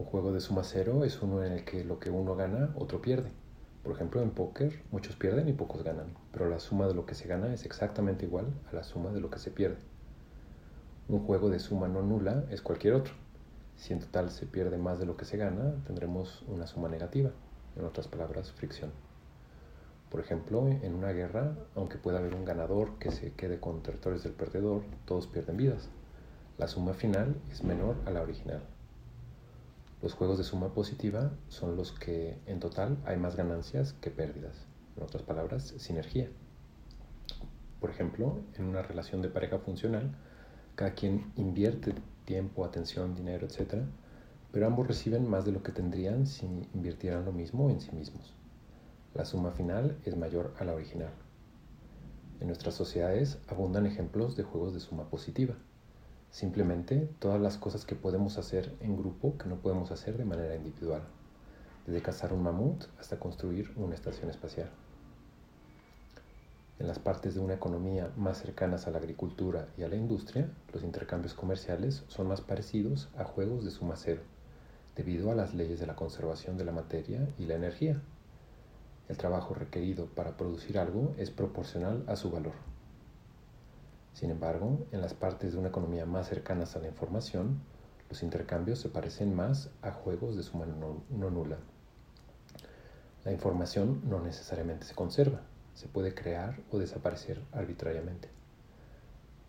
Un juego de suma cero es uno en el que lo que uno gana, otro pierde. Por ejemplo, en póker muchos pierden y pocos ganan, pero la suma de lo que se gana es exactamente igual a la suma de lo que se pierde. Un juego de suma no nula es cualquier otro. Si en total se pierde más de lo que se gana, tendremos una suma negativa, en otras palabras, fricción. Por ejemplo, en una guerra, aunque pueda haber un ganador que se quede con territorios del perdedor, todos pierden vidas. La suma final es menor a la original. Los juegos de suma positiva son los que en total hay más ganancias que pérdidas. En otras palabras, sinergia. Por ejemplo, en una relación de pareja funcional, cada quien invierte tiempo, atención, dinero, etc., pero ambos reciben más de lo que tendrían si invirtieran lo mismo en sí mismos. La suma final es mayor a la original. En nuestras sociedades abundan ejemplos de juegos de suma positiva. Simplemente todas las cosas que podemos hacer en grupo que no podemos hacer de manera individual, desde cazar un mamut hasta construir una estación espacial. En las partes de una economía más cercanas a la agricultura y a la industria, los intercambios comerciales son más parecidos a juegos de suma cero, debido a las leyes de la conservación de la materia y la energía. El trabajo requerido para producir algo es proporcional a su valor. Sin embargo, en las partes de una economía más cercanas a la información, los intercambios se parecen más a juegos de suma no, nula. La información no necesariamente se conserva, se puede crear o desaparecer arbitrariamente.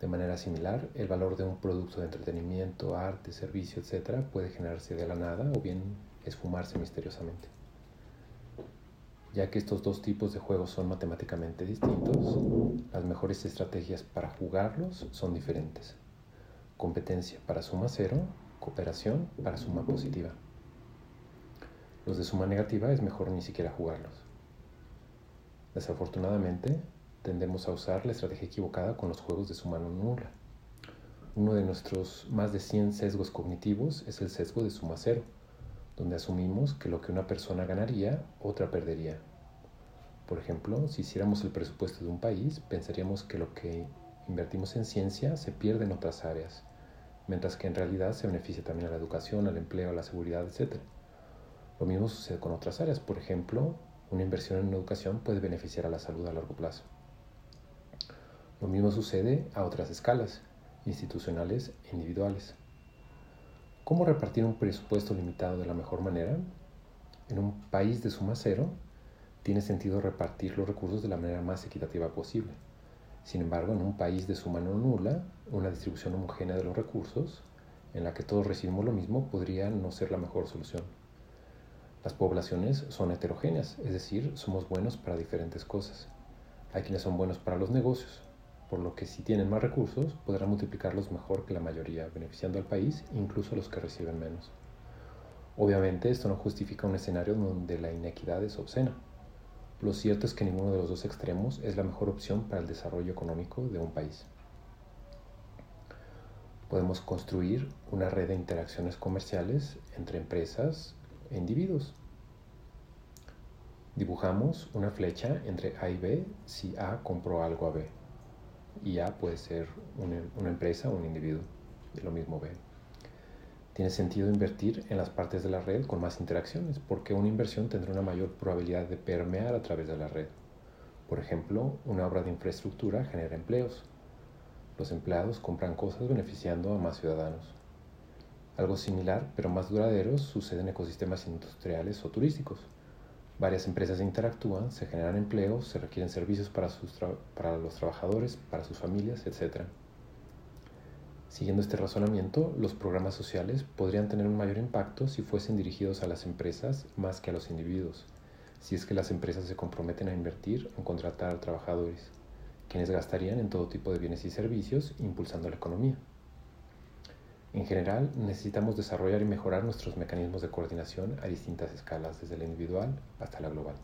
De manera similar, el valor de un producto de entretenimiento, arte, servicio, etc. puede generarse de la nada o bien esfumarse misteriosamente. Ya que estos dos tipos de juegos son matemáticamente distintos, las mejores estrategias para jugarlos son diferentes. Competencia para suma cero, cooperación para suma positiva. Los de suma negativa es mejor ni siquiera jugarlos. Desafortunadamente, tendemos a usar la estrategia equivocada con los juegos de suma no nula. Uno de nuestros más de 100 sesgos cognitivos es el sesgo de suma cero donde asumimos que lo que una persona ganaría, otra perdería. Por ejemplo, si hiciéramos el presupuesto de un país, pensaríamos que lo que invertimos en ciencia se pierde en otras áreas, mientras que en realidad se beneficia también a la educación, al empleo, a la seguridad, etc. Lo mismo sucede con otras áreas. Por ejemplo, una inversión en educación puede beneficiar a la salud a largo plazo. Lo mismo sucede a otras escalas, institucionales e individuales. ¿Cómo repartir un presupuesto limitado de la mejor manera? En un país de suma cero, tiene sentido repartir los recursos de la manera más equitativa posible. Sin embargo, en un país de suma no nula, una distribución homogénea de los recursos, en la que todos recibimos lo mismo, podría no ser la mejor solución. Las poblaciones son heterogéneas, es decir, somos buenos para diferentes cosas. Hay quienes son buenos para los negocios, por lo que si tienen más recursos podrán multiplicarlos mejor que la mayoría, beneficiando al país, incluso a los que reciben menos. Obviamente esto no justifica un escenario donde la inequidad es obscena. Lo cierto es que ninguno de los dos extremos es la mejor opción para el desarrollo económico de un país. Podemos construir una red de interacciones comerciales entre empresas e individuos. Dibujamos una flecha entre A y B si A compró algo a B y A puede ser una, empresa o un individuo, lo mismo B. Tiene sentido invertir en las partes de la red con más interacciones, porque una inversión tendrá una mayor probabilidad de permear a través de la red. Por ejemplo, una obra de infraestructura genera empleos. Los empleados compran cosas beneficiando a más ciudadanos. Algo similar, pero más duradero, sucede en ecosistemas industriales o turísticos. Varias empresas interactúan, se generan empleos, se requieren servicios para, para los trabajadores, para sus familias, etc. Siguiendo este razonamiento, los programas sociales podrían tener un mayor impacto si fuesen dirigidos a las empresas más que a los individuos, si es que las empresas se comprometen a invertir en contratar a trabajadores, quienes gastarían en todo tipo de bienes y servicios, impulsando la economía. En general, necesitamos desarrollar y mejorar nuestros mecanismos de coordinación a distintas escalas, desde la individual hasta la global.